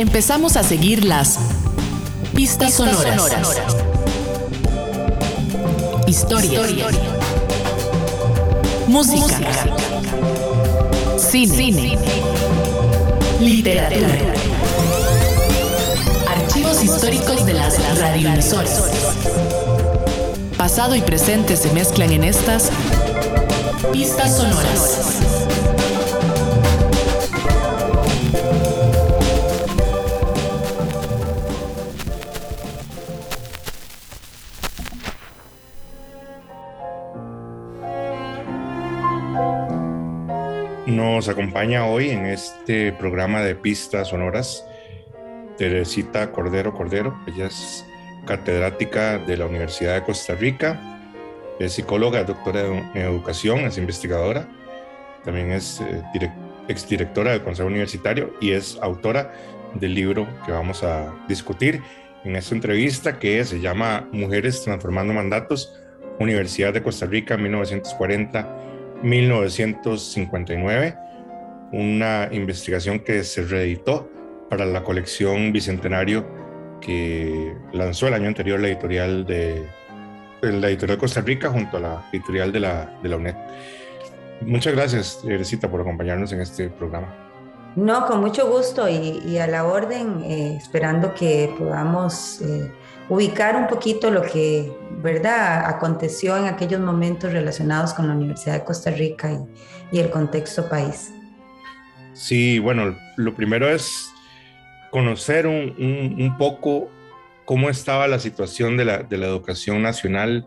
empezamos a seguir las pistas, sonoras. Historia. Música. Cine. Literatura. Archivos históricos de las radioemisoras. Pasado y presente se mezclan en estas pistas sonoras. Nos acompaña hoy en este programa de pistas sonoras Teresita Cordero Cordero. Ella es catedrática de la Universidad de Costa Rica, es psicóloga, doctora en educación, es investigadora, también es eh, exdirectora del Consejo Universitario y es autora del libro que vamos a discutir en esta entrevista que se llama Mujeres Transformando Mandatos, Universidad de Costa Rica 1940-1959, una investigación que se reeditó para la colección Bicentenario que lanzó el año anterior la editorial de la editorial Costa Rica junto a la editorial de la, de la UNED. Muchas gracias, Teresita, por acompañarnos en este programa. No, con mucho gusto y, a la orden, eh, esperando que podamos eh, ubicar un poquito lo que, ¿verdad?, aconteció en aquellos momentos relacionados con la Universidad de Costa Rica y, y el contexto país. Sí, bueno, lo primero es conocer un, poco cómo estaba la situación de la, de la, educación nacional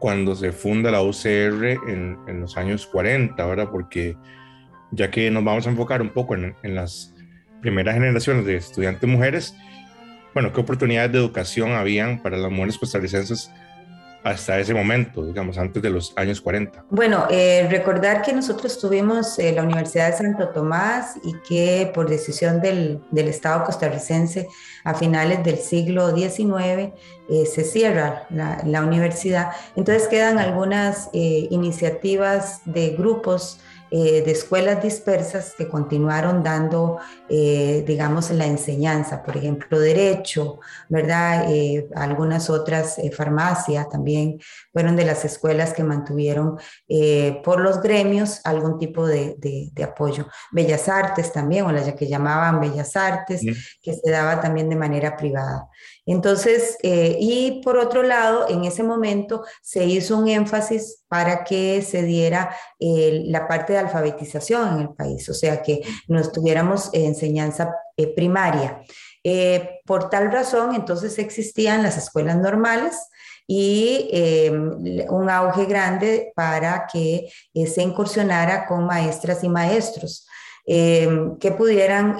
cuando se funda la UCR en, en, los años 40, ¿verdad? Porque ya que nos vamos a enfocar un poco en, en las primeras generaciones de estudiantes mujeres, bueno, ¿qué oportunidades de educación habían para las mujeres costarricenses hasta ese momento, digamos, antes de los años 40? Bueno, eh, recordar que nosotros tuvimos eh, la Universidad de Santo Tomás y que por decisión del, del Estado costarricense a finales del siglo XIX eh, se cierra la, la, universidad. Entonces quedan algunas iniciativas de grupos eh, de escuelas dispersas que continuaron dando, eh, digamos, la enseñanza, por ejemplo, derecho, ¿verdad? Eh, algunas otras farmacias también fueron de las escuelas que mantuvieron por los gremios algún tipo de, de, apoyo. Bellas Artes también, o las que llamaban Bellas Artes, que se daba también de manera privada. Entonces, eh, y por otro lado, en ese momento se hizo un énfasis para que se diera eh, la parte de alfabetización en el país, o sea, que nos tuviéramos enseñanza eh, primaria. por tal razón, entonces existían las escuelas normales, y un auge grande para que se incursionara con maestras y maestros. Que pudieran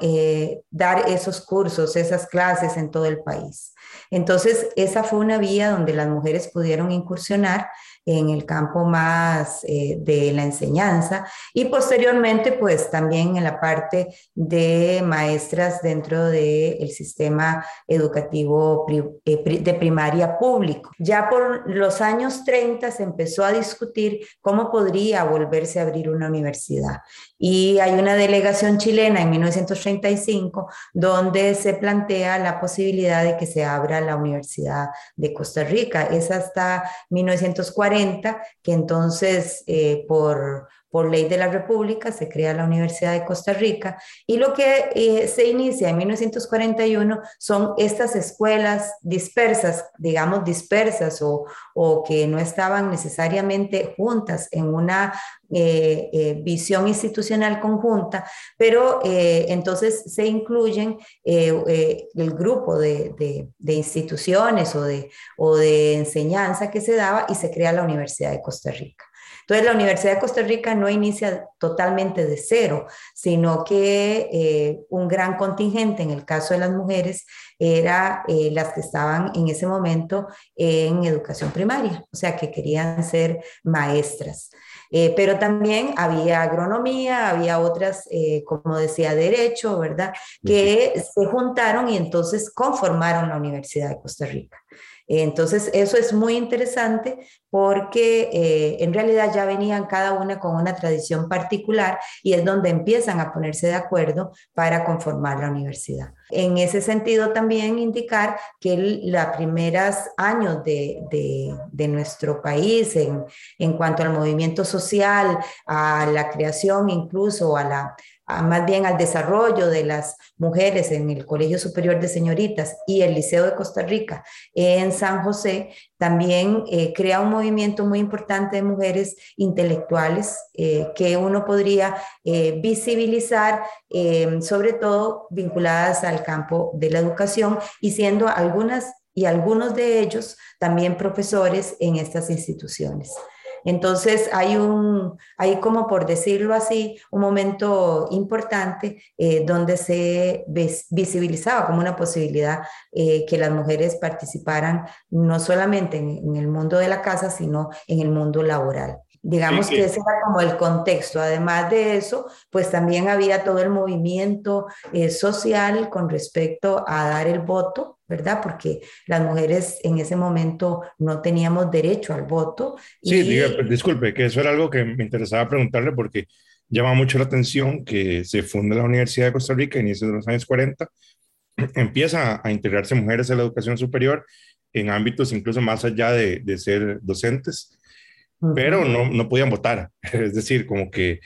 dar esos cursos, esas clases en todo el país. Entonces, esa fue una vía donde las mujeres pudieron incursionar en el campo más eh, de la enseñanza y posteriormente pues también en la parte de maestras dentro del sistema educativo eh, de primaria público. Ya por los años 30 se empezó a discutir cómo podría volverse a abrir una universidad y hay una delegación chilena en 1935 donde se plantea la posibilidad de que se abra la Universidad de Costa Rica. Es hasta 1940 que entonces eh, por por ley de la República se crea la Universidad de Costa Rica y lo que eh, se inicia en 1941 son estas escuelas dispersas, digamos dispersas o, o que no estaban necesariamente juntas en una eh, eh, visión institucional conjunta, pero entonces se incluyen el grupo de, de, de, instituciones o de, o de enseñanza que se daba y se crea la Universidad de Costa Rica. Entonces, la Universidad de Costa Rica no inicia totalmente de cero, sino que eh, un gran contingente, en el caso de las mujeres, era eh, las que estaban en ese momento en educación primaria, o sea, que querían ser maestras. Eh, pero también había agronomía, había otras, como decía, derecho, ¿verdad? Que se juntaron y entonces conformaron la Universidad de Costa Rica. Entonces, eso es muy interesante porque eh, en realidad ya venían cada una con una tradición particular y es donde empiezan a ponerse de acuerdo para conformar la universidad. En ese sentido, también indicar que los primeros años de, de, nuestro país en, en cuanto al movimiento social, a la creación incluso, a la más bien al desarrollo de las mujeres en el Colegio Superior de Señoritas y el Liceo de Costa Rica en San José, también eh, crea un movimiento muy importante de mujeres intelectuales eh, que uno podría eh, visibilizar, sobre todo vinculadas al campo de la educación y siendo algunas y algunos de ellos también profesores en estas instituciones. Entonces hay un, hay como por decirlo así, un momento importante eh, donde se visibilizaba como una posibilidad eh, que las mujeres participaran no solamente en, el mundo de la casa, sino en el mundo laboral. Digamos que ese era como el contexto. Además de eso, pues también había todo el movimiento eh, social con respecto a dar el voto ¿verdad? Porque las mujeres en ese momento no teníamos derecho al voto. Sí, disculpe, que eso era algo que me interesaba preguntarle porque llama mucho la atención que se funda la Universidad de Costa Rica a inicios de los años 40, empieza a integrarse mujeres en la educación superior en ámbitos incluso más allá de, de ser docentes, pero no, no podían votar, es decir, como que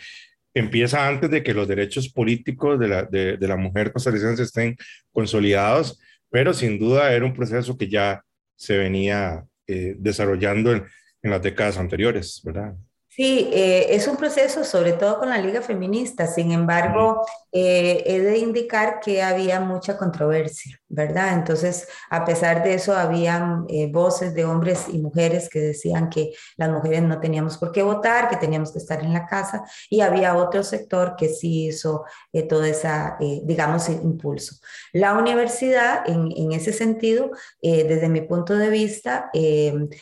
empieza antes de que los derechos políticos de la, de, de la mujer costarricense estén consolidados, pero sin duda era un proceso que ya se venía eh, desarrollando en, en, las décadas anteriores, ¿verdad? Sí, eh, es un proceso sobre todo con la Liga Feminista, sin embargo, eh, he de indicar que había mucha controversia, ¿verdad? Entonces, a pesar de eso, habían eh, voces de hombres y mujeres que decían que las mujeres no teníamos por qué votar, que teníamos que estar en la casa, y había otro sector que sí hizo eh, todo esa, digamos, impulso. La universidad, en, en ese sentido, desde mi punto de vista,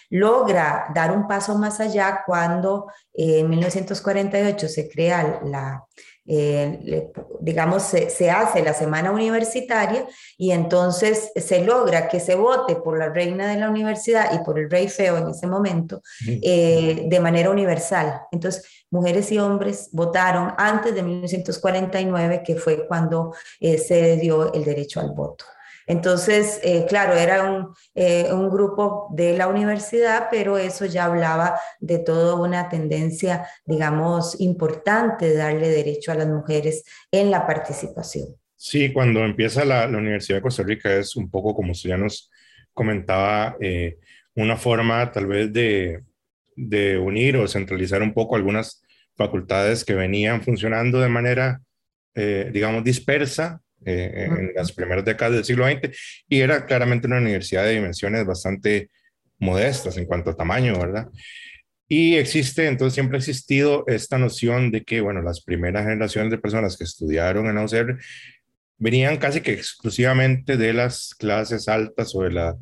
logra dar un paso más allá cuando en 1948 se crea la eh, digamos, se, hace la semana universitaria y entonces se logra que se vote por la reina de la universidad y por el rey feo en ese momento eh, de manera universal. Entonces, mujeres y hombres votaron antes de 1949, que fue cuando eh, se dio el derecho al voto. Entonces, eh, claro, era eh, un, grupo de la universidad, pero eso ya hablaba de toda una tendencia, digamos, importante de darle derecho a las mujeres en la participación. Sí, cuando empieza la, Universidad de Costa Rica es un poco como ya nos comentaba, eh, una forma tal vez de unir o centralizar un poco algunas facultades que venían funcionando de manera, digamos, dispersa eh, en las primeras décadas del siglo XX y era claramente una universidad de dimensiones bastante modestas en cuanto a tamaño, ¿verdad? Y existe, entonces siempre ha existido esta noción de que, bueno, las primeras generaciones de personas que estudiaron en la UCR venían casi que exclusivamente de las clases altas o de la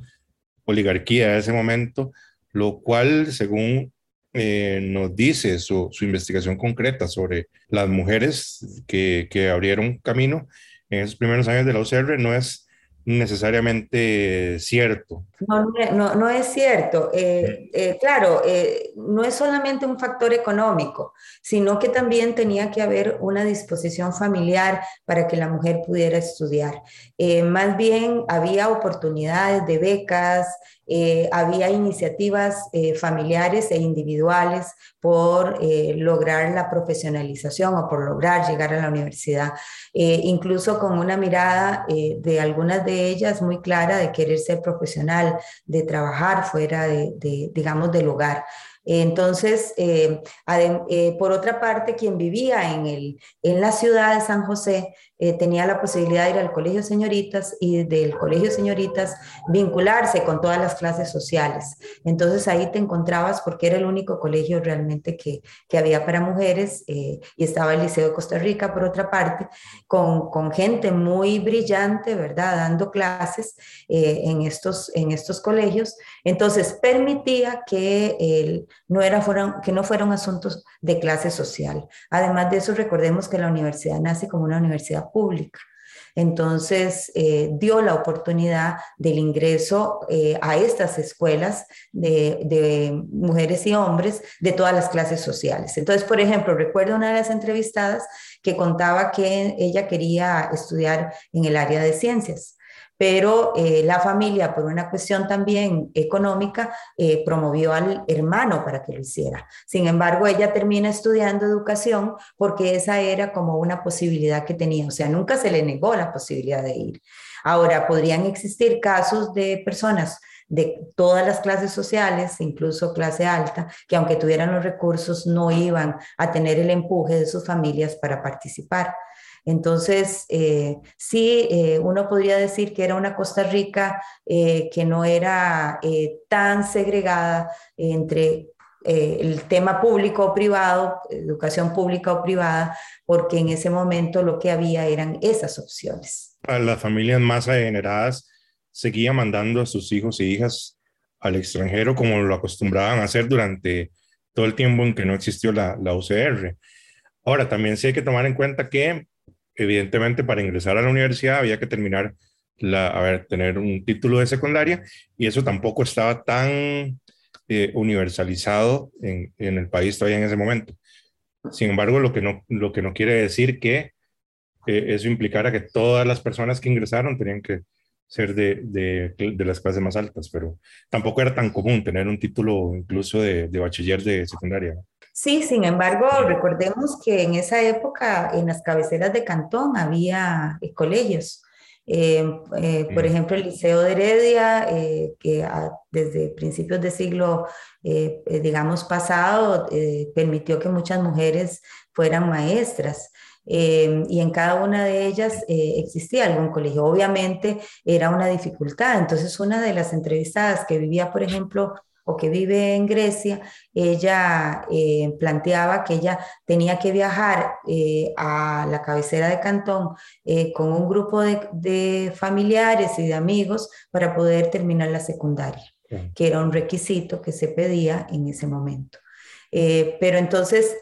oligarquía de ese momento, lo cual, según eh, nos dice su, su, investigación concreta sobre las mujeres que, que abrieron camino, en esos primeros años de la UCR no es necesariamente cierto. No, no, no es cierto. Eh, eh, claro, eh, no es solamente un factor económico, sino que también tenía que haber una disposición familiar para que la mujer pudiera estudiar. más bien había oportunidades de becas, había iniciativas familiares e individuales por lograr la profesionalización o por lograr llegar a la universidad, incluso con una mirada de algunas de ellas muy clara de querer ser profesional, de trabajar fuera de, de digamos, del hogar. Entonces, por otra parte, quien vivía en, el, en la ciudad de San José eh, tenía la posibilidad de ir al colegio señoritas y del colegio señoritas vincularse con todas las clases sociales. Entonces ahí te encontrabas porque era el único colegio realmente que, que había para mujeres eh, y estaba el Liceo de Costa Rica por otra parte, con, con gente muy brillante, ¿verdad? Dando clases eh, en, estos, en estos colegios. Entonces permitía que, el, no era, fueron, que no fueran asuntos de clase social. Además de eso, recordemos que la universidad nace como una universidad pública. Entonces, eh, dio la oportunidad del ingreso eh, a estas escuelas de, de, mujeres y hombres de todas las clases sociales. Entonces, por ejemplo, recuerdo una de las entrevistadas que contaba que ella quería estudiar en el área de ciencias pero eh, la familia, por una cuestión también económica, eh, promovió al hermano para que lo hiciera. Sin embargo, ella termina estudiando educación porque esa era como una posibilidad que tenía, o sea, nunca se le negó la posibilidad de ir. Ahora, podrían existir casos de personas de todas las clases sociales, incluso clase alta, que aunque tuvieran los recursos no iban a tener el empuje de sus familias para participar. Entonces, eh, sí, eh, uno podría decir que era una Costa Rica eh, que no era tan segregada entre el tema público o privado, educación pública o privada, porque en ese momento lo que había eran esas opciones. A las familias más adineradas seguían mandando a sus hijos y hijas al extranjero como lo acostumbraban a hacer durante todo el tiempo en que no existió la, la UCR. Ahora, también sí hay que tomar en cuenta que evidentemente para ingresar a la universidad había que terminar, la, a ver, tener un título de secundaria y eso tampoco estaba tan eh, universalizado en, en, el país todavía en ese momento. Sin embargo, lo que no, lo que no quiere decir que eh, eso implicara que todas las personas que ingresaron tenían que ser de, de, de, las clases más altas, pero tampoco era tan común tener un título incluso de, de bachiller de secundaria. Sí, sin embargo, recordemos que en esa época en las cabeceras de cantón había eh, colegios. Eh, eh, por ejemplo, el Liceo de Heredia, que desde principios del siglo, digamos, pasado, permitió que muchas mujeres fueran maestras. y en cada una de ellas existía algún colegio. Obviamente era una dificultad. Entonces, una de las entrevistadas que vivía, por ejemplo, o que vive en Grecia, ella eh, planteaba que ella tenía que viajar eh, a la cabecera de Cantón eh, con un grupo de, de, familiares y de amigos para poder terminar la secundaria, que era un requisito que se pedía en ese momento. pero entonces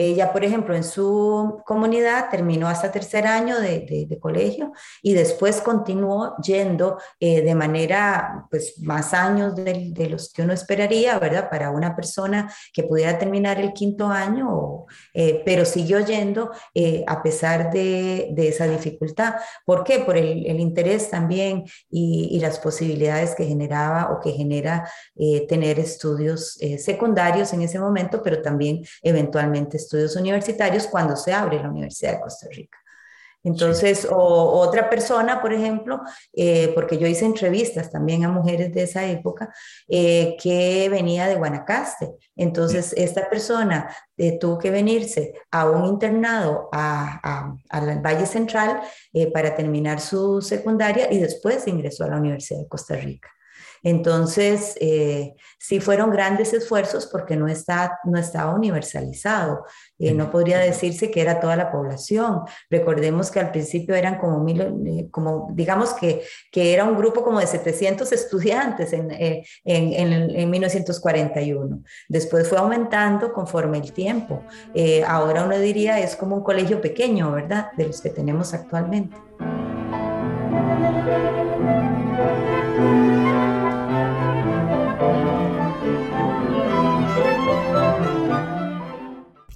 ella, por ejemplo, en su comunidad terminó hasta tercer año de, de, colegio y después continuó yendo eh, de manera, pues, más años de, de, los que uno esperaría, ¿verdad? Para una persona que pudiera terminar el quinto año, eh, pero siguió yendo eh, a pesar de, esa dificultad. ¿Por qué? Por el, el interés también y, y, las posibilidades que generaba o que genera tener estudios secundarios en ese momento, pero también eventualmente universitarios cuando se abre la Universidad de Costa Rica. Entonces, o, otra persona, por ejemplo, eh, porque yo hice entrevistas también a mujeres de esa época, eh, que venía de Guanacaste. Entonces, esta persona eh, tuvo que venirse a un internado al Valle Central para terminar su secundaria y después ingresó a la Universidad de Costa Rica. Entonces, eh, sí fueron grandes esfuerzos porque no, está, no estaba universalizado. Eh, no podría decirse que era toda la población. Recordemos que al principio eran como, mil, eh, como digamos que, que era un grupo como de 700 estudiantes en, en, en, en 1941. Después fue aumentando conforme el tiempo. ahora uno diría es como un colegio pequeño, ¿verdad? De los que tenemos actualmente.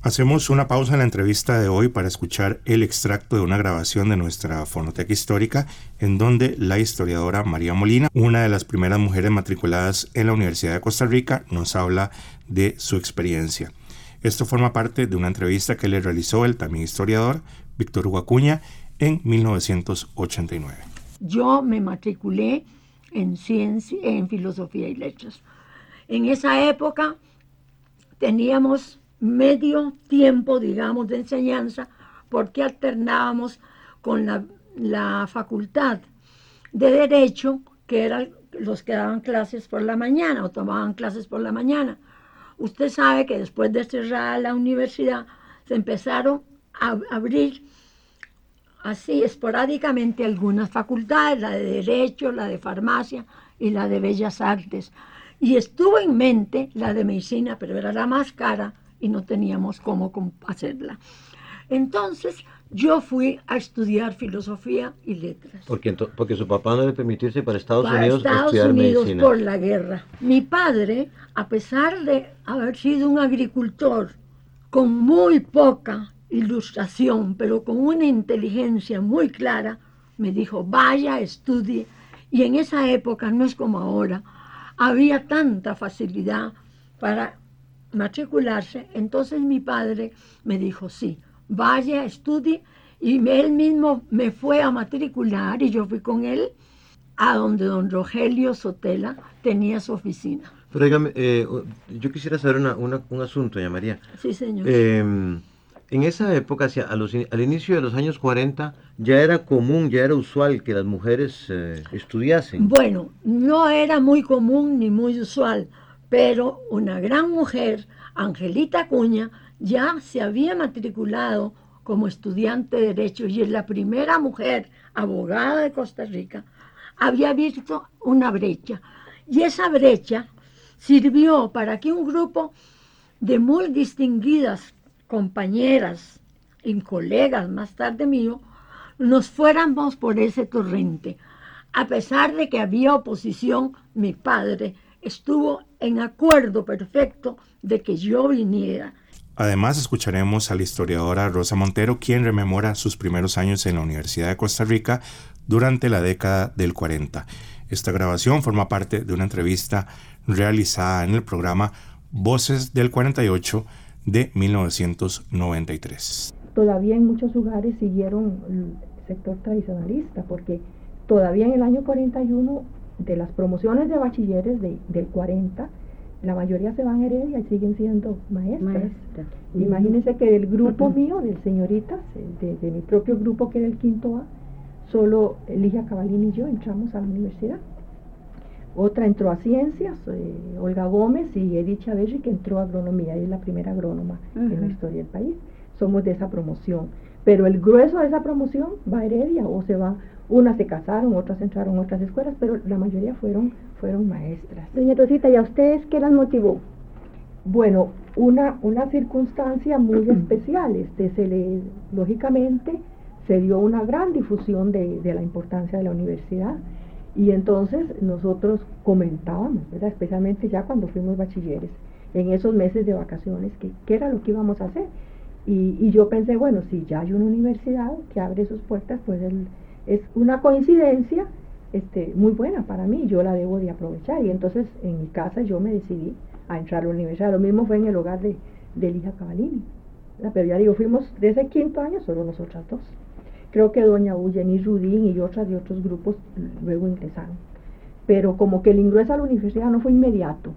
Hacemos una pausa en la entrevista de hoy para escuchar el extracto de una grabación de nuestra fonoteca histórica en donde la historiadora María Molina, una de las primeras mujeres matriculadas en la Universidad de Costa Rica, nos habla de su experiencia. Esto forma parte de una entrevista que le realizó el también historiador Víctor Hugo Acuña en 1989. Yo me matriculé en ciencia, en filosofía y letras. En esa época teníamos medio tiempo, digamos, de enseñanza, porque alternábamos con la, facultad de Derecho, que eran los que daban clases por la mañana o tomaban clases por la mañana. Usted sabe que después de cerrar la universidad se empezaron a abrir así esporádicamente algunas facultades, la de Derecho, la de Farmacia y la de Bellas Artes. Y estuvo en mente la de Medicina, pero era la más cara y no teníamos cómo hacerla. Entonces yo fui a estudiar filosofía y letras. Porque, porque su papá no le permitirse para Estados para Unidos Estados estudiar Unidos medicina. por la guerra. Mi padre, a pesar de haber sido un agricultor con muy poca ilustración, pero con una inteligencia muy clara, me dijo, vaya, estudie. Y en esa época, no es como ahora, había tanta facilidad para matricularse. Entonces mi padre me dijo, sí, vaya, estudie. Y él mismo me fue a matricular y yo fui con él a donde don Rogelio Sotela tenía su oficina. Pero dígame, eh, yo quisiera saber una, una, un asunto, doña María. Sí, señor. Eh, en esa época, hacia, a los, al inicio de los años 40, ya era común, ya era usual que las mujeres eh, estudiasen. Bueno, no era muy común ni muy usual, pero una gran mujer, Angelita Cuña, ya se había matriculado como estudiante de Derecho y es la primera mujer abogada de Costa Rica, había visto una brecha. Y esa brecha sirvió para que un grupo de muy distinguidas compañeras y colegas más tarde mío, nos fuéramos por ese torrente. A pesar de que había oposición, mi padre estuvo en acuerdo perfecto de que yo viniera. Además, escucharemos a la historiadora Rosa Montero, quien rememora sus primeros años en la Universidad de Costa Rica durante la década del 40. Esta grabación forma parte de una entrevista realizada en el programa Voces del 48 de 1993. Todavía en muchos lugares siguieron el sector tradicionalista, porque todavía en el año 41, de las promociones de bachilleres de, del 40, la mayoría se van a Heredia y siguen siendo maestras. Maestra. Imagínense que del grupo mío, de señoritas, de, de, mi propio grupo que era el quinto A, solo Ligia Cavalini y yo entramos a la universidad. Otra entró a ciencias, eh, Olga Gómez y Edith Chaverri que entró a agronomía, ella es la primera agrónoma uh -huh. en la historia del país. Somos de esa promoción. Pero el grueso de esa promoción va a Heredia o se va, unas se casaron, otras entraron a otras escuelas, pero la mayoría fueron, fueron maestras. Doña Rosita, ¿y a ustedes qué las motivó? Bueno, una, una circunstancia muy especial, este, se le, lógicamente, se dio una gran difusión de, de la importancia de la universidad y entonces nosotros comentábamos, ¿verdad? especialmente ya cuando fuimos bachilleres, en esos meses de vacaciones, que, qué era lo que íbamos a hacer. Y, y, yo pensé, bueno, si ya hay una universidad que abre sus puertas, pues el, es una coincidencia este, muy buena para mí, yo la debo de aprovechar. Y entonces en mi casa yo me decidí a entrar a la universidad. Lo mismo fue en el hogar de, de Elija Cavalini. ¿verdad? Pero ya digo, fuimos de ese quinto año solo nosotras dos. Creo que doña Eugenie Rudín y otras de otros grupos luego ingresaron. Pero como que el ingreso a la universidad no fue inmediato.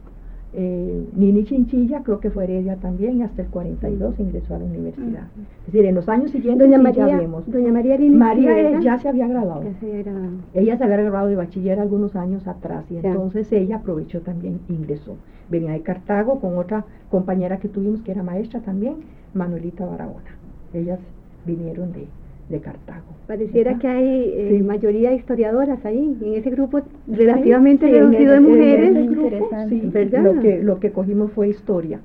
Eh, Nini Chinchilla creo que fue Heredia también y hasta el 42 ingresó a la universidad. Uh -huh. Es decir, en los años siguientes doña María, ya vemos. Doña María, Nini María ya se había graduado. Ya se había graduado. Ella se había graduado de bachiller algunos años atrás y ya. entonces ella aprovechó también, ingresó. Venía de Cartago con otra compañera que tuvimos que era maestra también, Manuelita Barahona. Ellas vinieron de, de Cartago. Pareciera ¿verdad? que hay eh, sí. mayoría de historiadoras ahí, en ese grupo relativamente sí, reducido de mujeres. En grupo, sí, ¿verdad? Lo que, lo que cogimos fue historia.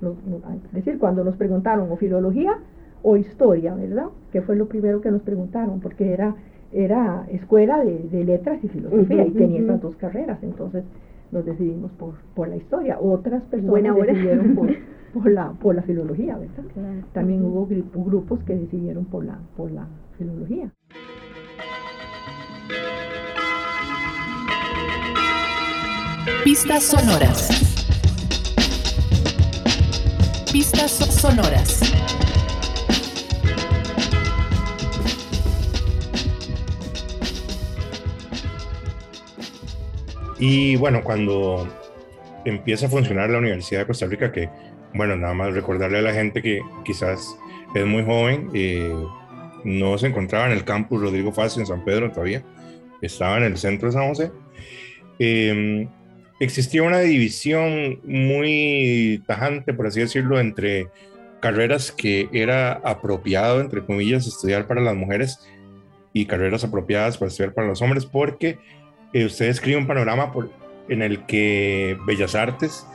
Lo, lo, es decir, cuando nos preguntaron o filología o historia, ¿verdad? Que fue lo primero que nos preguntaron, porque era, era escuela de, de letras y filosofía uh -huh, y tenía uh -huh. esas dos carreras, entonces nos decidimos por, por la historia. Otras personas decidieron por, por, la, por la filología, ¿verdad? Claro. También hubo grupos que decidieron por la, por la filología. Pistas sonoras. Pistas sonoras. Y bueno, cuando empieza a funcionar la Universidad de Costa Rica, que bueno, nada más recordarle a la gente que quizás es muy joven, eh, no se encontraba en el campus Rodrigo Faz en San Pedro todavía, estaba en el centro de San José. Eh, existía una división muy tajante, por así decirlo, entre carreras que era apropiado, entre comillas, estudiar para las mujeres y carreras apropiadas para estudiar para los hombres, porque eh, usted escribe un panorama en el que Bellas Artes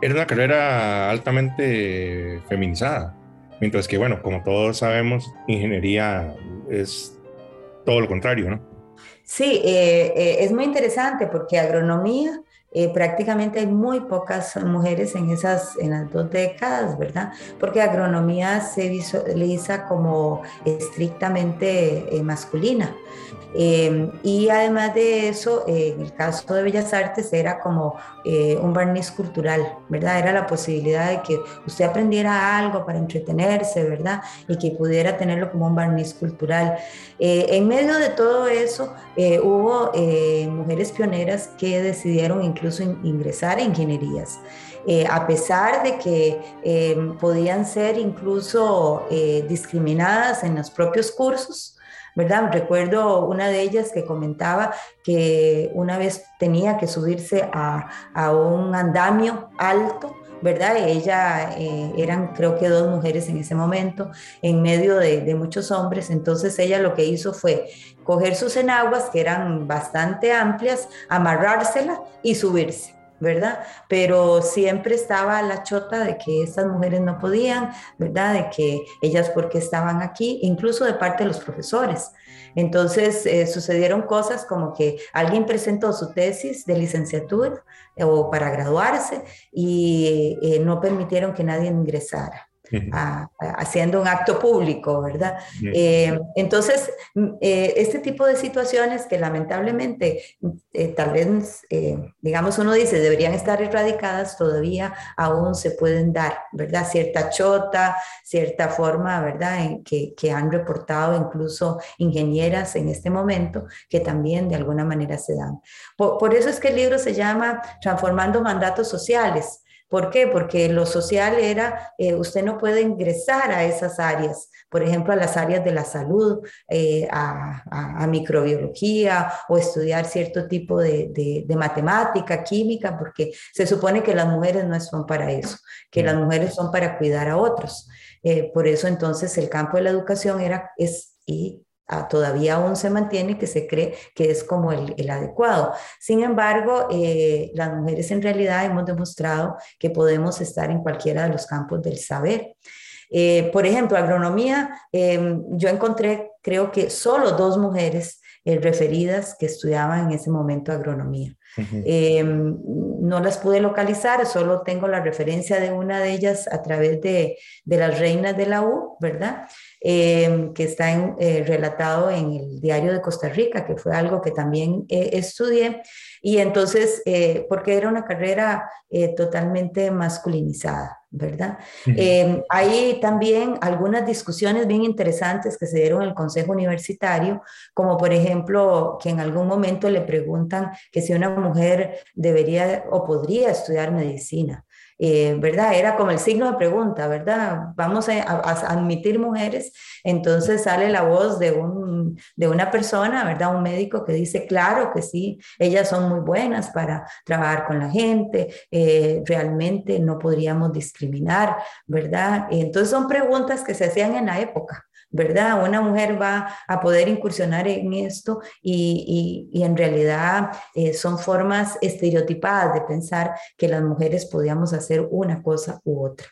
era una carrera altamente feminizada. Mientras que, bueno, como todos sabemos, ingeniería es todo lo contrario, ¿no? Sí, eh, eh, es muy interesante porque agronomía eh, prácticamente hay muy pocas mujeres en esas en las dos décadas, ¿verdad? Porque agronomía se visualiza como estrictamente masculina. Em, y además de eso, en el caso de Bellas Artes era como eh, un barniz cultural, ¿verdad? Era la posibilidad de que usted aprendiera algo para entretenerse, ¿verdad? Y que pudiera tenerlo como un barniz cultural. Eh, en medio de todo eso, eh, hubo mujeres pioneras que decidieron incluso ingresar a ingenierías. a pesar de que em, podían ser incluso discriminadas en los propios cursos, ¿verdad? Recuerdo una de ellas que comentaba que una vez tenía que subirse a, a un andamio alto, ¿verdad? Ella, eh, eran creo que dos mujeres en ese momento, en medio de, de, muchos hombres, entonces ella lo que hizo fue coger sus enaguas, que eran bastante amplias, amarrárselas y subirse. ¿Verdad? Pero siempre estaba la chota de que estas mujeres no podían, ¿verdad? De que ellas porque estaban aquí, incluso de parte de los profesores. Entonces eh, sucedieron cosas como que alguien presentó su tesis de licenciatura eh, o para graduarse y eh, no permitieron que nadie ingresara haciendo un acto público, ¿verdad? Eh, entonces, mm, eh, este tipo de situaciones que lamentablemente eh, tal vez, digamos, uno dice, deberían estar erradicadas, todavía aún se pueden dar, ¿verdad? Cierta chota, cierta forma, ¿verdad? En que, que han reportado incluso ingenieras en este momento, que también de alguna manera se dan. por eso es que el libro se llama Transformando Mandatos Sociales ¿Por qué? Porque lo social era, eh, usted no puede ingresar a esas áreas, por ejemplo, a las áreas de la salud, eh, a, microbiología o estudiar cierto tipo de, matemática, química, porque se supone que las mujeres no son para eso, que las mujeres son para cuidar a otros. Eh, por eso entonces el campo de la educación era, es y todavía aún se mantiene que se cree que es como el, adecuado. Sin embargo, eh, las mujeres en realidad hemos demostrado que podemos estar en cualquiera de los campos del saber. Eh, por ejemplo, agronomía, em, yo encontré creo que solo dos mujeres eh, referidas que estudiaban en ese momento agronomía. Em, no las pude localizar, solo tengo la referencia de una de ellas a través de, de las reinas de la U, ¿verdad? Em, que está eh, relatado en el Diario de Costa Rica, que fue algo que también eh, estudié. Y entonces, eh, porque era una carrera totalmente masculinizada, ¿verdad? Hay también algunas discusiones bien interesantes que se dieron en el Consejo Universitario, como por ejemplo que en algún momento le preguntan que si una mujer debería o podría estudiar medicina. Eh, ¿verdad? Era como el signo de pregunta, ¿verdad? Vamos a, admitir mujeres, entonces sale la voz de, un, de una persona, ¿verdad? Un médico que dice, claro que sí, ellas son muy buenas para trabajar con la gente, eh, realmente no podríamos discriminar, ¿verdad? Entonces son preguntas que se hacían en la época. ¿Verdad? Una mujer va a poder incursionar en esto y, en realidad eh, son formas estereotipadas de pensar que las mujeres podíamos hacer una cosa u otra.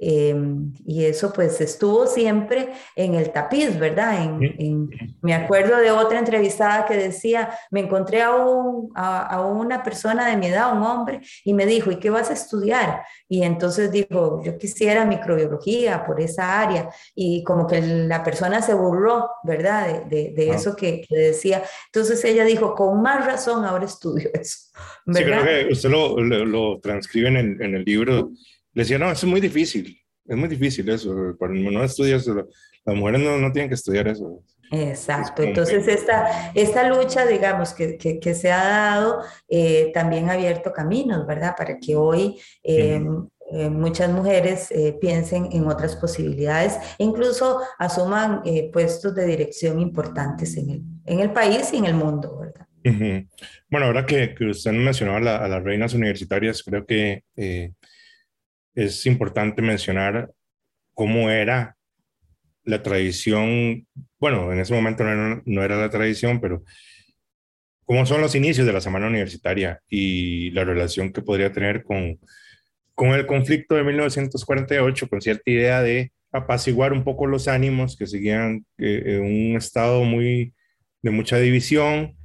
Em, y eso pues estuvo siempre en el tapiz, ¿verdad? En, me acuerdo de otra entrevistada que decía, me encontré a, a, una persona de mi edad, un hombre, y me dijo, ¿y qué vas a estudiar? Y entonces dijo, yo quisiera microbiología por esa área. Y como que la persona se burló, ¿verdad? De, de, eso que, decía. Entonces ella dijo, con más razón ahora estudio eso. Sí, creo que usted lo, lo, transcribe en en el libro le decía, no, eso es muy difícil, es muy difícil eso, para no estudiar las mujeres no, no tienen que estudiar eso. Exacto, entonces esta, esta lucha, digamos, que, que, se ha dado, eh, también ha abierto caminos, ¿verdad? Para que hoy eh, muchas mujeres eh, piensen en otras posibilidades e incluso asuman puestos de dirección importantes en el, en el país y en el mundo, ¿verdad? Bueno, ahora que, que usted mencionó a, a, las reinas universitarias, creo que es importante mencionar cómo era la tradición, bueno, en ese momento no era, la tradición, pero cómo son los inicios de la semana universitaria y la relación que podría tener con, con el conflicto de 1948, con cierta idea de apaciguar un poco los ánimos que seguían eh, en un estado muy de mucha división.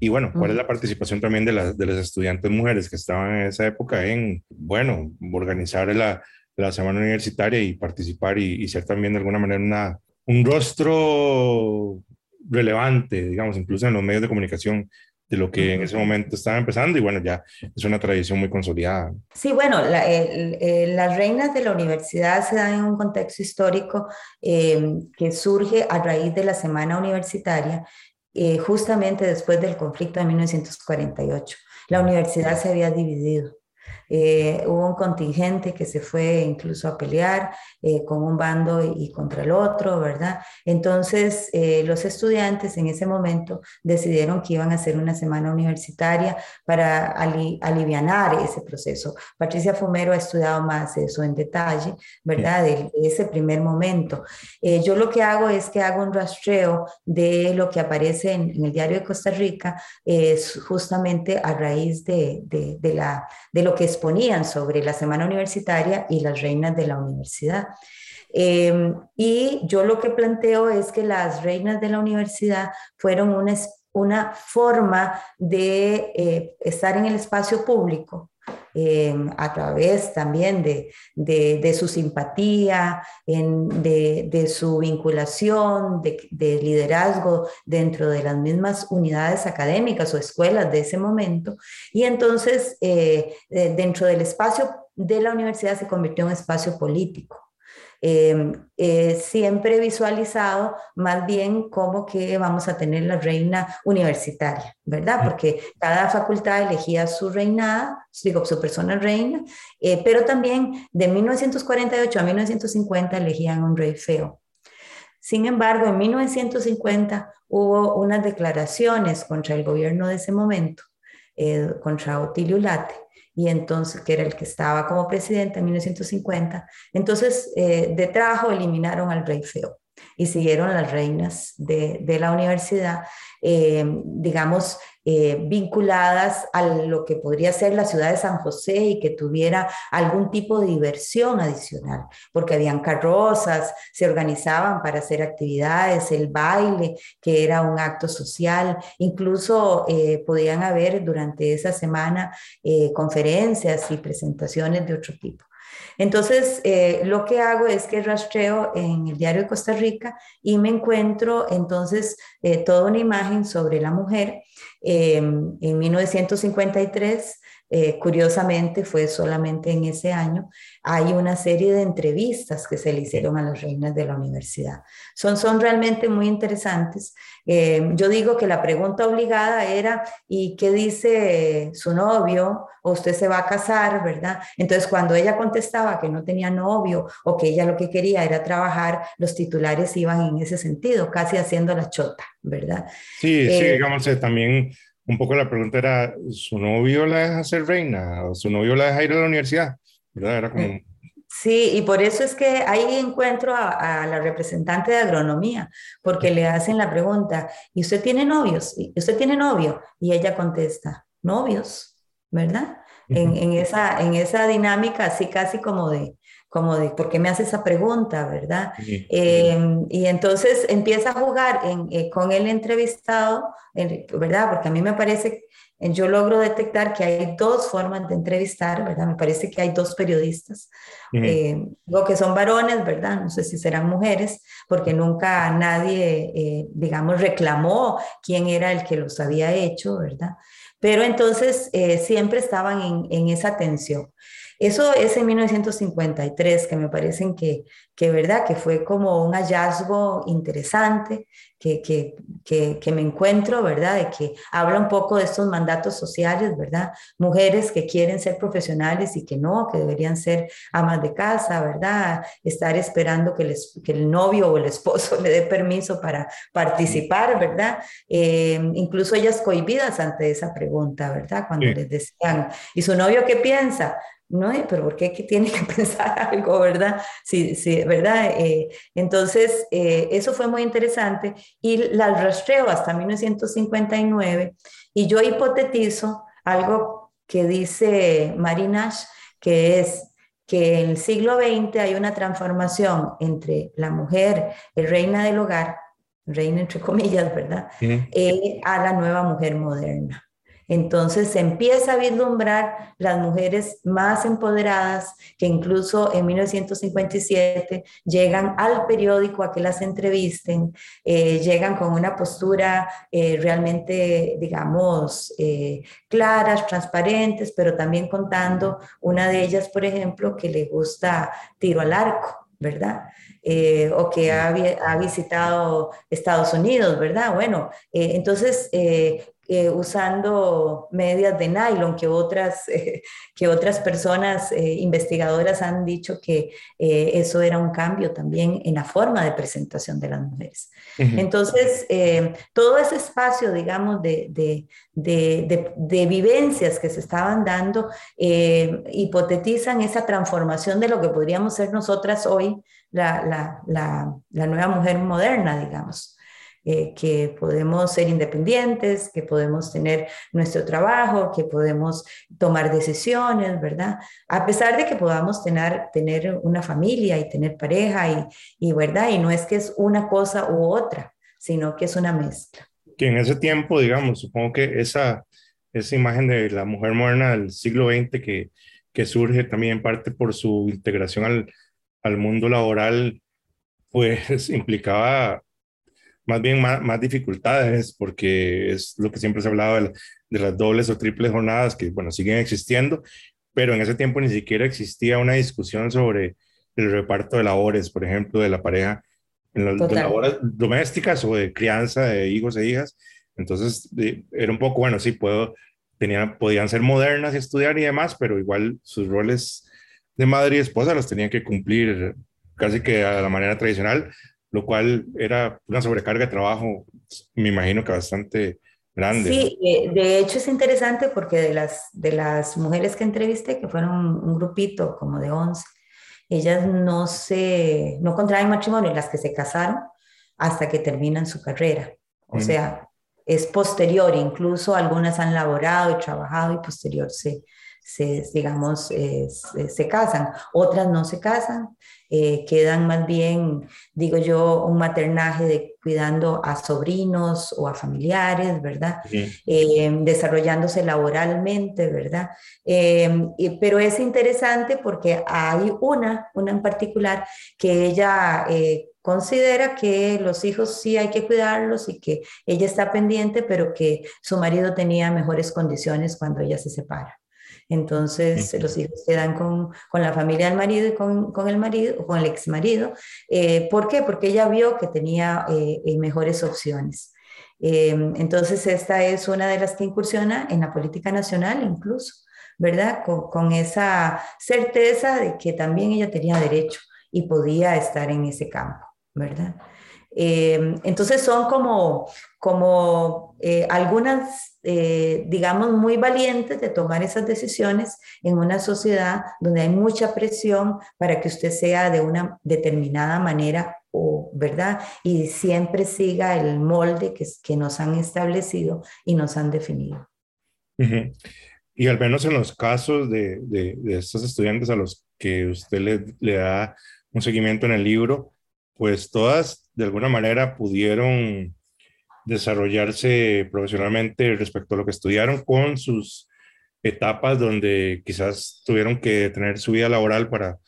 Y bueno, ¿cuál es la participación también de, las de las estudiantes mujeres que estaban en esa época en, bueno, organizar la, la semana universitaria y participar y, y, ser también de alguna manera una, un rostro relevante, digamos, incluso en los medios de comunicación de lo que en ese momento estaba empezando y bueno, ya es una tradición muy consolidada. Sí, bueno, las reinas de la universidad se dan en un contexto histórico eh, que surge a raíz de la semana universitaria, eh, justamente después del conflicto de 1948. La universidad se había dividido. Eh, hubo un contingente que se fue incluso a pelear eh, con un bando y, contra el otro, ¿verdad? Entonces, eh, los estudiantes en ese momento decidieron que iban a hacer una semana universitaria para aliviar ese proceso. Patricia Fumero ha estudiado más eso en detalle, ¿verdad? De, ese primer momento. yo lo que hago es que hago un rastreo de lo que aparece en, en el diario de Costa Rica, es justamente a raíz de, de, de, la, de lo que exponían sobre la semana universitaria y las reinas de la universidad. Em, y yo lo que planteo es que las reinas de la universidad fueron una, una forma de eh, estar en el espacio público, A través también de, de, su simpatía, en, de, de, su vinculación, de, liderazgo dentro de las mismas unidades académicas o escuelas de ese momento. Y entonces, eh, dentro del espacio de la universidad se convirtió en un espacio político. Em, eh, siempre visualizado más bien como que vamos a tener la reina universitaria, ¿verdad? Porque cada facultad elegía su reinada, digo, su persona reina, eh, pero también de 1948 a 1950 elegían un rey feo. Sin embargo, en 1950 hubo unas declaraciones contra el gobierno de ese momento, eh, contra Otilio Late, y entonces, que era el que estaba como presidente en 1950. Entonces, eh, de trabajo eliminaron al rey feo y siguieron las reinas de, de la universidad, eh, digamos, eh, vinculadas a lo que podría ser la ciudad de San José y que tuviera algún tipo de diversión adicional, porque habían carrozas, se organizaban para hacer actividades, el baile, que era un acto social, incluso eh, podían haber durante esa semana conferencias y presentaciones de otro tipo. Entonces, eh, lo que hago es que rastreo en el diario de Costa Rica y me encuentro entonces eh, toda una imagen sobre la mujer. En 1953 eh, curiosamente fue solamente en ese año, hay una serie de entrevistas que se le hicieron a las reinas de la universidad. Son, son realmente muy interesantes. Eh, yo digo que la pregunta obligada era, ¿y qué dice su novio? ¿O usted se va a casar, verdad? Entonces, cuando ella contestaba que no tenía novio o que ella lo que quería era trabajar, los titulares iban en ese sentido, casi haciendo la chota, ¿verdad? Sí, sí, eh, digamos, también un poco la pregunta era, ¿su novio la deja ser reina? ¿O su novio la deja ir a la universidad? ¿Verdad? Era como... Sí, y por eso es que ahí encuentro a, la representante de agronomía, porque le hacen la pregunta, ¿y usted tiene novios? ¿Y usted tiene novio? Y ella contesta, novios, ¿verdad? En, en, esa, en esa dinámica así casi como de, como de, ¿por qué me hace esa pregunta, verdad? Em, y entonces empieza a jugar eh, con el entrevistado, ¿verdad? Porque a mí me parece, yo logro detectar que hay dos formas de entrevistar, ¿verdad? Me parece que hay dos periodistas, eh, digo que son varones, ¿verdad? No sé si serán mujeres, porque nunca nadie, eh, digamos, reclamó quién era el que los había hecho, ¿verdad? Pero entonces siempre estaban en, en esa tensión. Eso es en 1953, que me parecen que, que verdad, que fue como un hallazgo interesante, que, que, que, me encuentro, ¿verdad? De que habla un poco de estos mandatos sociales, ¿verdad? Mujeres que quieren ser profesionales y que no, que deberían ser amas de casa, ¿verdad? Estar esperando que, les, que el novio o el esposo le dé permiso para participar, ¿verdad? Eh, incluso ellas cohibidas ante esa pregunta, ¿verdad? Cuando les decían, ¿y su novio qué piensa? ¿No? Pero ¿por qué tiene que pensar algo, verdad? Sí, sí, ¿verdad? Eh, entonces, eh, eso fue muy interesante y la rastreo hasta 1959 y yo hipotetizo algo que dice Marinash, que es que en el siglo XX hay una transformación entre la mujer, el reina del hogar, reina entre comillas, ¿verdad? Eh, a la nueva mujer moderna. Entonces se empieza a vislumbrar las mujeres más empoderadas que incluso en 1957 llegan al periódico a que las entrevisten, eh, llegan con una postura eh, realmente, digamos, eh, claras, transparentes, pero también contando una de ellas, por ejemplo, que le gusta tiro al arco. ¿verdad? o que ha, ha, visitado Estados Unidos, ¿verdad? Bueno, entonces eh, usando medias de nylon que otras, eh, que otras personas eh, investigadoras han dicho que eso era un cambio también en la forma de presentación de las mujeres. Entonces, todo ese espacio, digamos, de, de, de, de, vivencias que se estaban dando hipotetizan esa transformación de lo que podríamos ser nosotras hoy, la, la, la, la nueva mujer moderna, digamos. Eh, que podemos ser independientes, que podemos tener nuestro trabajo, que podemos tomar decisiones, ¿verdad? A pesar de que podamos tener, tener una familia y tener pareja y, y, ¿verdad? Y no es que es una cosa u otra, sino que es una mezcla. Que en ese tiempo, digamos, supongo que esa, esa imagen de la mujer moderna del siglo XX que, que surge también en parte por su integración al, al mundo laboral, pues implicaba más bien más, dificultades, porque es lo que siempre se ha hablado de, de, las dobles o triples jornadas, que bueno, siguen existiendo, pero en ese tiempo ni siquiera existía una discusión sobre el reparto de labores, por ejemplo, de la pareja en las labores domésticas o de crianza de hijos e hijas. Entonces, era un poco, bueno, sí, puedo, tenían, podían ser modernas y estudiar y demás, pero igual sus roles de madre y esposa los tenían que cumplir casi que a la manera tradicional, lo cual era una sobrecarga de trabajo, me imagino que bastante grande. Sí, eh, de hecho es interesante porque de las, de las mujeres que entrevisté, que fueron un, grupito como de 11, ellas no se, no contraen matrimonio, las que se casaron hasta que terminan su carrera. O sea, es posterior, incluso algunas han laborado y trabajado y posterior se, se digamos, eh, se, casan, otras no se casan, eh, quedan más bien, digo yo, un maternaje de cuidando a sobrinos o a familiares, ¿verdad? Eh, desarrollándose laboralmente, ¿verdad? pero es interesante porque hay una, una en particular, que ella considera que los hijos sí hay que cuidarlos y que ella está pendiente, pero que su marido tenía mejores condiciones cuando ella se separa. Entonces los hijos quedan con, con, la familia del marido y con, con el marido, con el ex marido. Eh, ¿Por qué? Porque ella vio que tenía eh, eh, mejores opciones. entonces esta es una de las que incursiona en la política nacional incluso, ¿verdad? Con, con esa certeza de que también ella tenía derecho y podía estar en ese campo, ¿verdad? entonces son como, como algunas eh, digamos, muy valientes de tomar esas decisiones en una sociedad donde hay mucha presión para que usted sea de una determinada manera o, ¿verdad? Y siempre siga el molde que, que nos han establecido y nos han definido. Y al menos en los casos de, de, estos estudiantes a los que usted le da un seguimiento en el libro, pues todas de alguna manera pudieron desarrollarse profesionalmente respecto a lo que estudiaron con sus etapas donde quizás tuvieron que tener su vida laboral para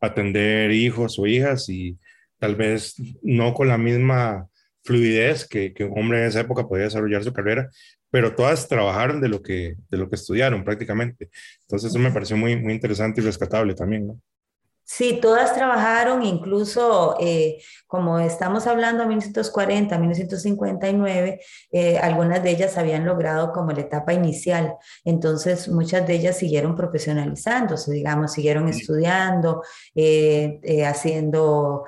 atender hijos o hijas y tal vez no con la misma fluidez que, que, un hombre en esa época podía desarrollar su carrera, pero todas trabajaron de lo que, de lo que estudiaron prácticamente. Entonces eso me pareció muy, muy interesante y rescatable también, ¿no? Sí, todas trabajaron, incluso eh, como estamos hablando de 1940, 1959, eh, algunas de ellas habían logrado como la etapa inicial, entonces muchas de ellas siguieron profesionalizándose, digamos, siguieron estudiando, eh, haciendo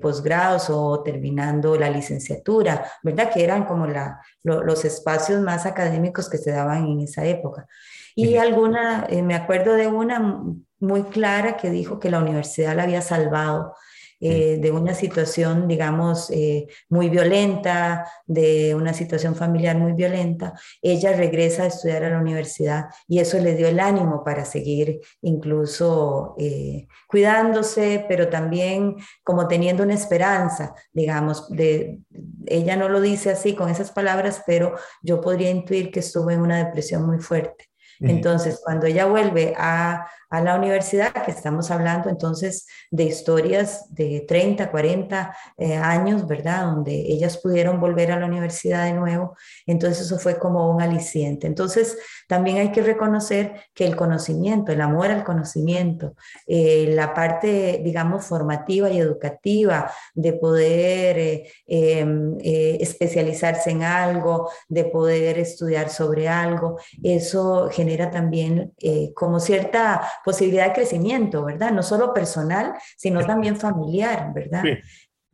posgrados o terminando la licenciatura, ¿verdad? Que eran como la, los espacios más académicos que se daban en esa época. Y alguna, me acuerdo de una muy clara que dijo que la universidad la había salvado eh, de una situación, digamos, eh, muy violenta, de una situación familiar muy violenta, ella regresa a estudiar a la universidad y eso le dio el ánimo para seguir incluso eh, cuidándose, pero también como teniendo una esperanza, digamos, de, ella no lo dice así con esas palabras, pero yo podría intuir que estuvo en una depresión muy fuerte. Entonces, cuando ella vuelve a, a la universidad, que estamos hablando entonces de historias de 30, 40 eh, años, ¿verdad? Donde ellas pudieron volver a la universidad de nuevo. Entonces eso fue como un aliciente. Entonces también hay que reconocer que el conocimiento, el amor al conocimiento, eh, la parte, digamos, formativa y educativa de poder eh, em, especializarse en algo, de poder estudiar sobre algo, eso genera también como cierta posibilidad de crecimiento, ¿verdad? No solo personal, sino también familiar, ¿verdad? Sí.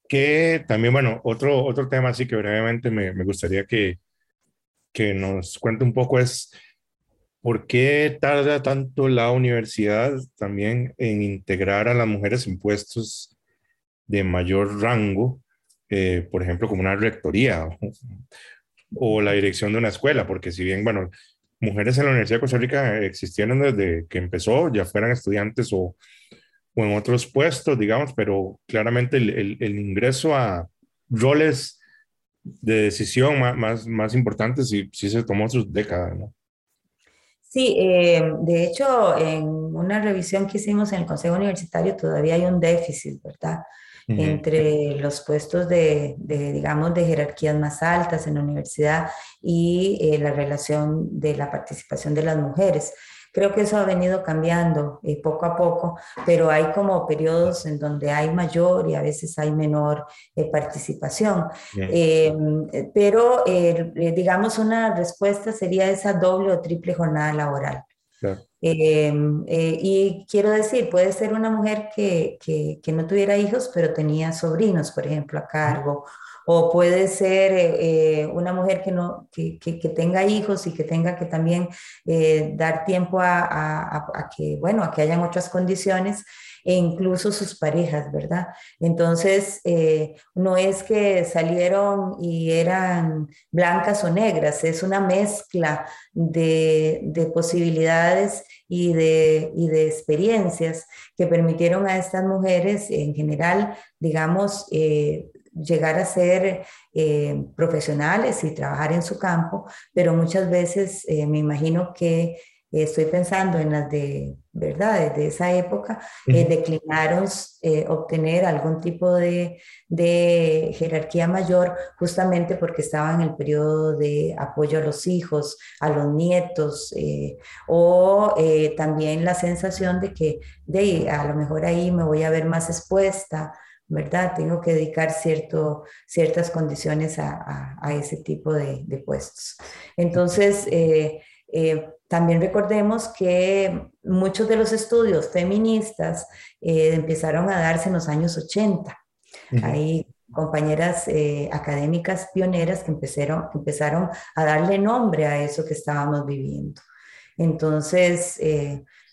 Que también, bueno, otro, otro tema así que brevemente me, me gustaría que, que nos cuente un poco es por qué tarda tanto la universidad también en integrar a las mujeres en puestos de mayor rango, eh, por ejemplo, como una rectoría o, o la dirección de una escuela, porque si bien, bueno, mujeres en la Universidad de Costa Rica existieron desde que empezó, ya fueran estudiantes o, o en otros puestos, digamos, pero claramente el, el, ingreso a roles de decisión más, más, más importantes sí, sí, se tomó sus décadas, ¿no? Sí, eh, de hecho, en una revisión que hicimos en el Consejo Universitario todavía hay un déficit, ¿verdad? Entre los puestos de, digamos, de jerarquías más altas en la universidad y eh, la relación de la participación de las mujeres. Creo que eso ha venido cambiando eh, poco a poco, pero hay como periodos en donde hay mayor y a veces hay menor eh, participación. Em, pero, digamos, una respuesta sería esa doble o triple jornada laboral. Em, eh, y quiero decir, puede ser una mujer que, que, no tuviera hijos, pero tenía sobrinos, por ejemplo, a cargo. O puede ser eh, eh, una mujer que, no, que, que, tenga hijos y que tenga que también dar tiempo a, a, a, que, bueno, a que hayan otras condiciones e incluso sus parejas, ¿verdad? Entonces, eh, no es que salieron y eran blancas o negras, es una mezcla de, de posibilidades y de, y de, experiencias que permitieron a estas mujeres en general, digamos, eh, llegar a ser eh, profesionales y trabajar en su campo, pero muchas veces me imagino que estoy pensando en las de, ¿verdad? Desde esa época, eh, declinaron eh, obtener algún tipo de, de, jerarquía mayor justamente porque estaban en el periodo de apoyo a los hijos, a los nietos, eh, o también la sensación de que de, a lo mejor ahí me voy a ver más expuesta. ¿verdad? Tengo que dedicar cierto, ciertas condiciones a, a, a ese tipo de, de puestos. Entonces, eh, también recordemos que muchos de los estudios feministas eh, empezaron a darse en los años 80. Hay compañeras eh, académicas pioneras que empezaron, empezaron a darle nombre a eso que estábamos viviendo. Entonces,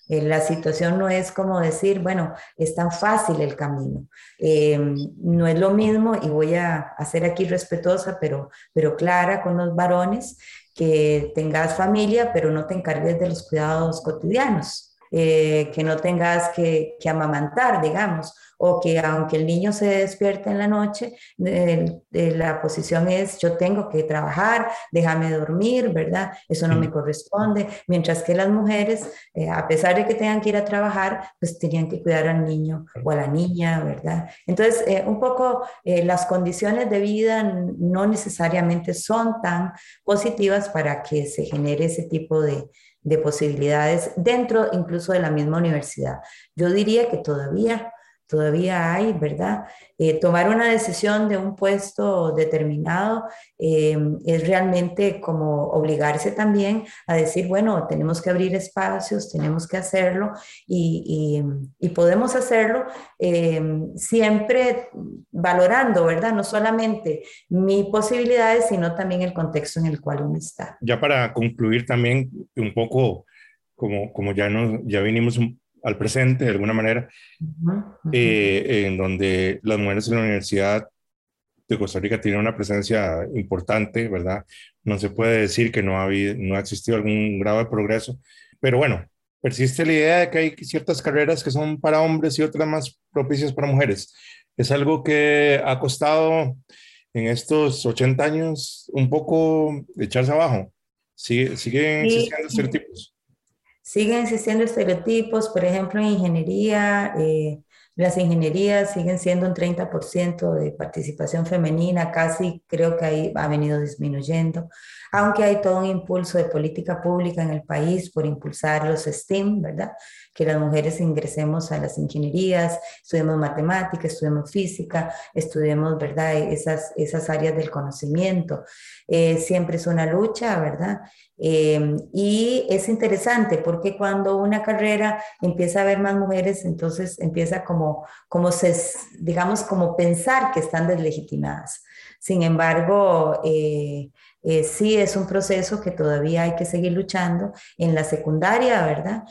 la situación no es como decir, bueno, es tan fácil el camino. no es lo mismo, y voy a, ser aquí respetuosa, pero, pero clara con los varones, que tengas familia, pero no te encargues de los cuidados cotidianos, eh, que no tengas que, que, amamantar, digamos, o que aunque el niño se despierte en la noche, la posición es yo tengo que trabajar, déjame dormir, ¿verdad? Eso no me corresponde, mientras que las mujeres, eh, a pesar de que tengan que ir a trabajar, pues tenían que cuidar al niño o a la niña, ¿verdad? Entonces, eh, un poco eh, las condiciones de vida no necesariamente son tan positivas para que se genere ese tipo de, de posibilidades dentro incluso de la misma universidad. Yo diría que todavía todavía hay, ¿verdad? Eh, tomar una decisión de un puesto determinado eh, es realmente como obligarse también a decir, bueno, tenemos que abrir espacios, tenemos que hacerlo y, y, podemos hacerlo eh, siempre valorando, ¿verdad? No solamente mis posibilidades, sino también el contexto en el cual uno está. Ya para concluir también un poco, como, como ya, nos, ya vinimos al presente de alguna manera, eh, en donde las mujeres en la Universidad de Costa Rica tienen una presencia importante, ¿verdad? No se puede decir que no ha, habido, no ha existido algún grado de progreso, pero bueno, persiste la idea de que hay ciertas carreras que son para hombres y otras más propicias para mujeres. Es algo que ha costado en estos 80 años un poco echarse abajo. ¿Sigue, ¿Siguen existiendo estereotipos? Siguen existiendo estereotipos, por ejemplo, en ingeniería. Eh, las ingenierías siguen siendo un 30% de participación femenina, casi creo que ahí ha venido disminuyendo, aunque hay todo un impulso de política pública en el país por impulsar los STEAM, ¿verdad? que las mujeres ingresemos a las ingenierías, estudiemos matemáticas, estudiemos física, estudiemos, ¿verdad?, esas, esas áreas del conocimiento. Eh, siempre es una lucha, ¿verdad? Eh, y es interesante porque cuando una carrera empieza a haber más mujeres, entonces empieza como, como se, digamos, como pensar que están deslegitimadas. Sin embargo, eh, eh, sí es un proceso que todavía hay que seguir luchando. En la secundaria, ¿verdad?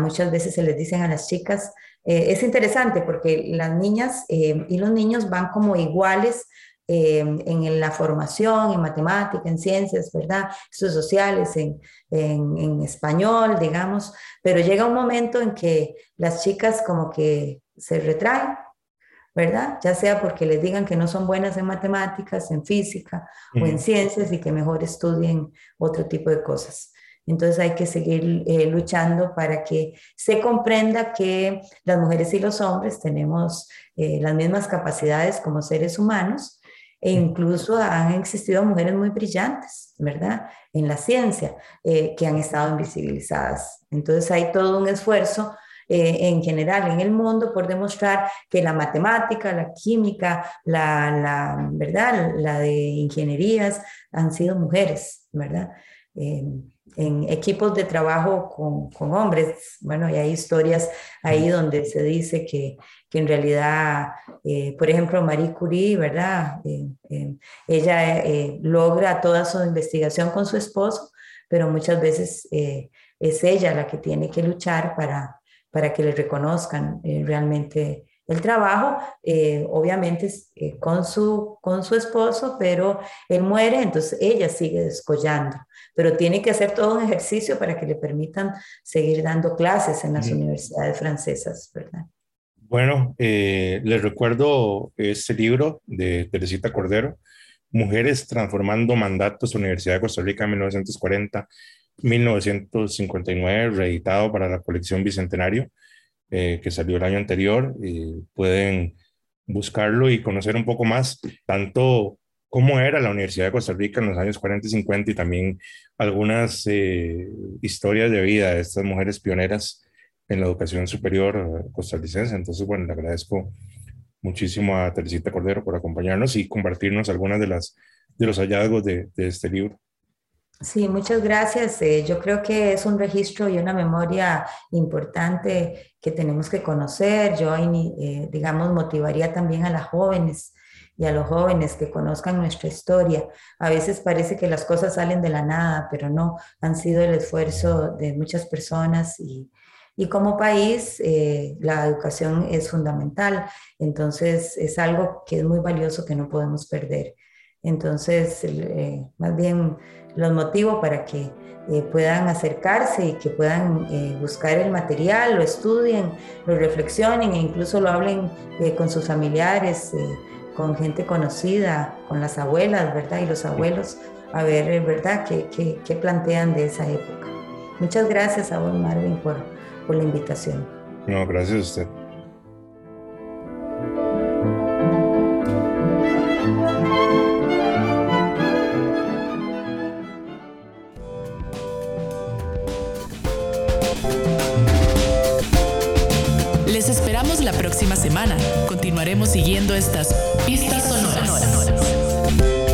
muchas veces se les dicen a las chicas, eh, es interesante porque las niñas eh, y los niños van como iguales en la formación, en matemática, en ciencias, ¿verdad? Estudios sociales, en, en, español, digamos, pero llega un momento en que las chicas como que se retraen ¿verdad? Ya sea porque les digan que no son buenas en matemáticas, en física o en ciencias y que mejor estudien otro tipo de cosas. Entonces hay que seguir eh, luchando para que se comprenda que las mujeres y los hombres tenemos eh, las mismas capacidades como seres humanos e incluso han existido mujeres muy brillantes, ¿verdad? En la ciencia, eh, que han estado invisibilizadas. Entonces hay todo un esfuerzo eh, en general en el mundo por demostrar que la matemática, la química, la, la ¿verdad? la de ingenierías han sido mujeres, ¿verdad? en equipos de trabajo con, con, hombres. Bueno, y hay historias ahí donde se dice que, que en realidad, eh, por ejemplo, Marie Curie, ¿verdad? Eh, ella logra toda su investigación con su esposo, pero muchas veces es ella la que tiene que luchar para, para que le reconozcan eh, realmente el trabajo, eh, obviamente eh, con, su, con su esposo, pero él muere, entonces ella sigue descollando, pero tiene que hacer todo un ejercicio para que le permitan seguir dando clases en las universidades francesas, ¿verdad? Bueno, les recuerdo este libro de Teresita Cordero, Mujeres transformando mandatos, Universidad de Costa Rica 1940 1959, reeditado para la colección Bicentenario, eh, que salió el año anterior. pueden buscarlo y conocer un poco más, tanto cómo era la Universidad de Costa Rica en los años 40 y 50 y también algunas eh, historias de vida de estas mujeres pioneras en la educación superior costarricense. Entonces, bueno, le agradezco muchísimo a Teresita Cordero por acompañarnos y compartirnos algunas de, las, de los hallazgos de, de este libro. Sí, muchas gracias. Eh, yo creo que es un registro y una memoria importante que tenemos que conocer. Yo, eh, digamos, motivaría también a las jóvenes y a los jóvenes que conozcan nuestra historia. A veces parece que las cosas salen de la nada, pero no, han sido el esfuerzo de muchas personas y, y como país eh, la educación es fundamental. Entonces es algo que es muy valioso que no podemos perder. Entonces, más bien los motivo para que eh, puedan acercarse y que puedan eh, buscar el material, lo estudien, lo reflexionen e incluso lo hablen eh, con sus familiares, con gente conocida, con las abuelas, ¿verdad? Y los abuelos, a ver, ¿verdad?, qué, qué, plantean de esa época. Muchas gracias a vos, Marvin, por, por la invitación. No, gracias a usted. próxima semana continuaremos siguiendo estas pistas sonoras.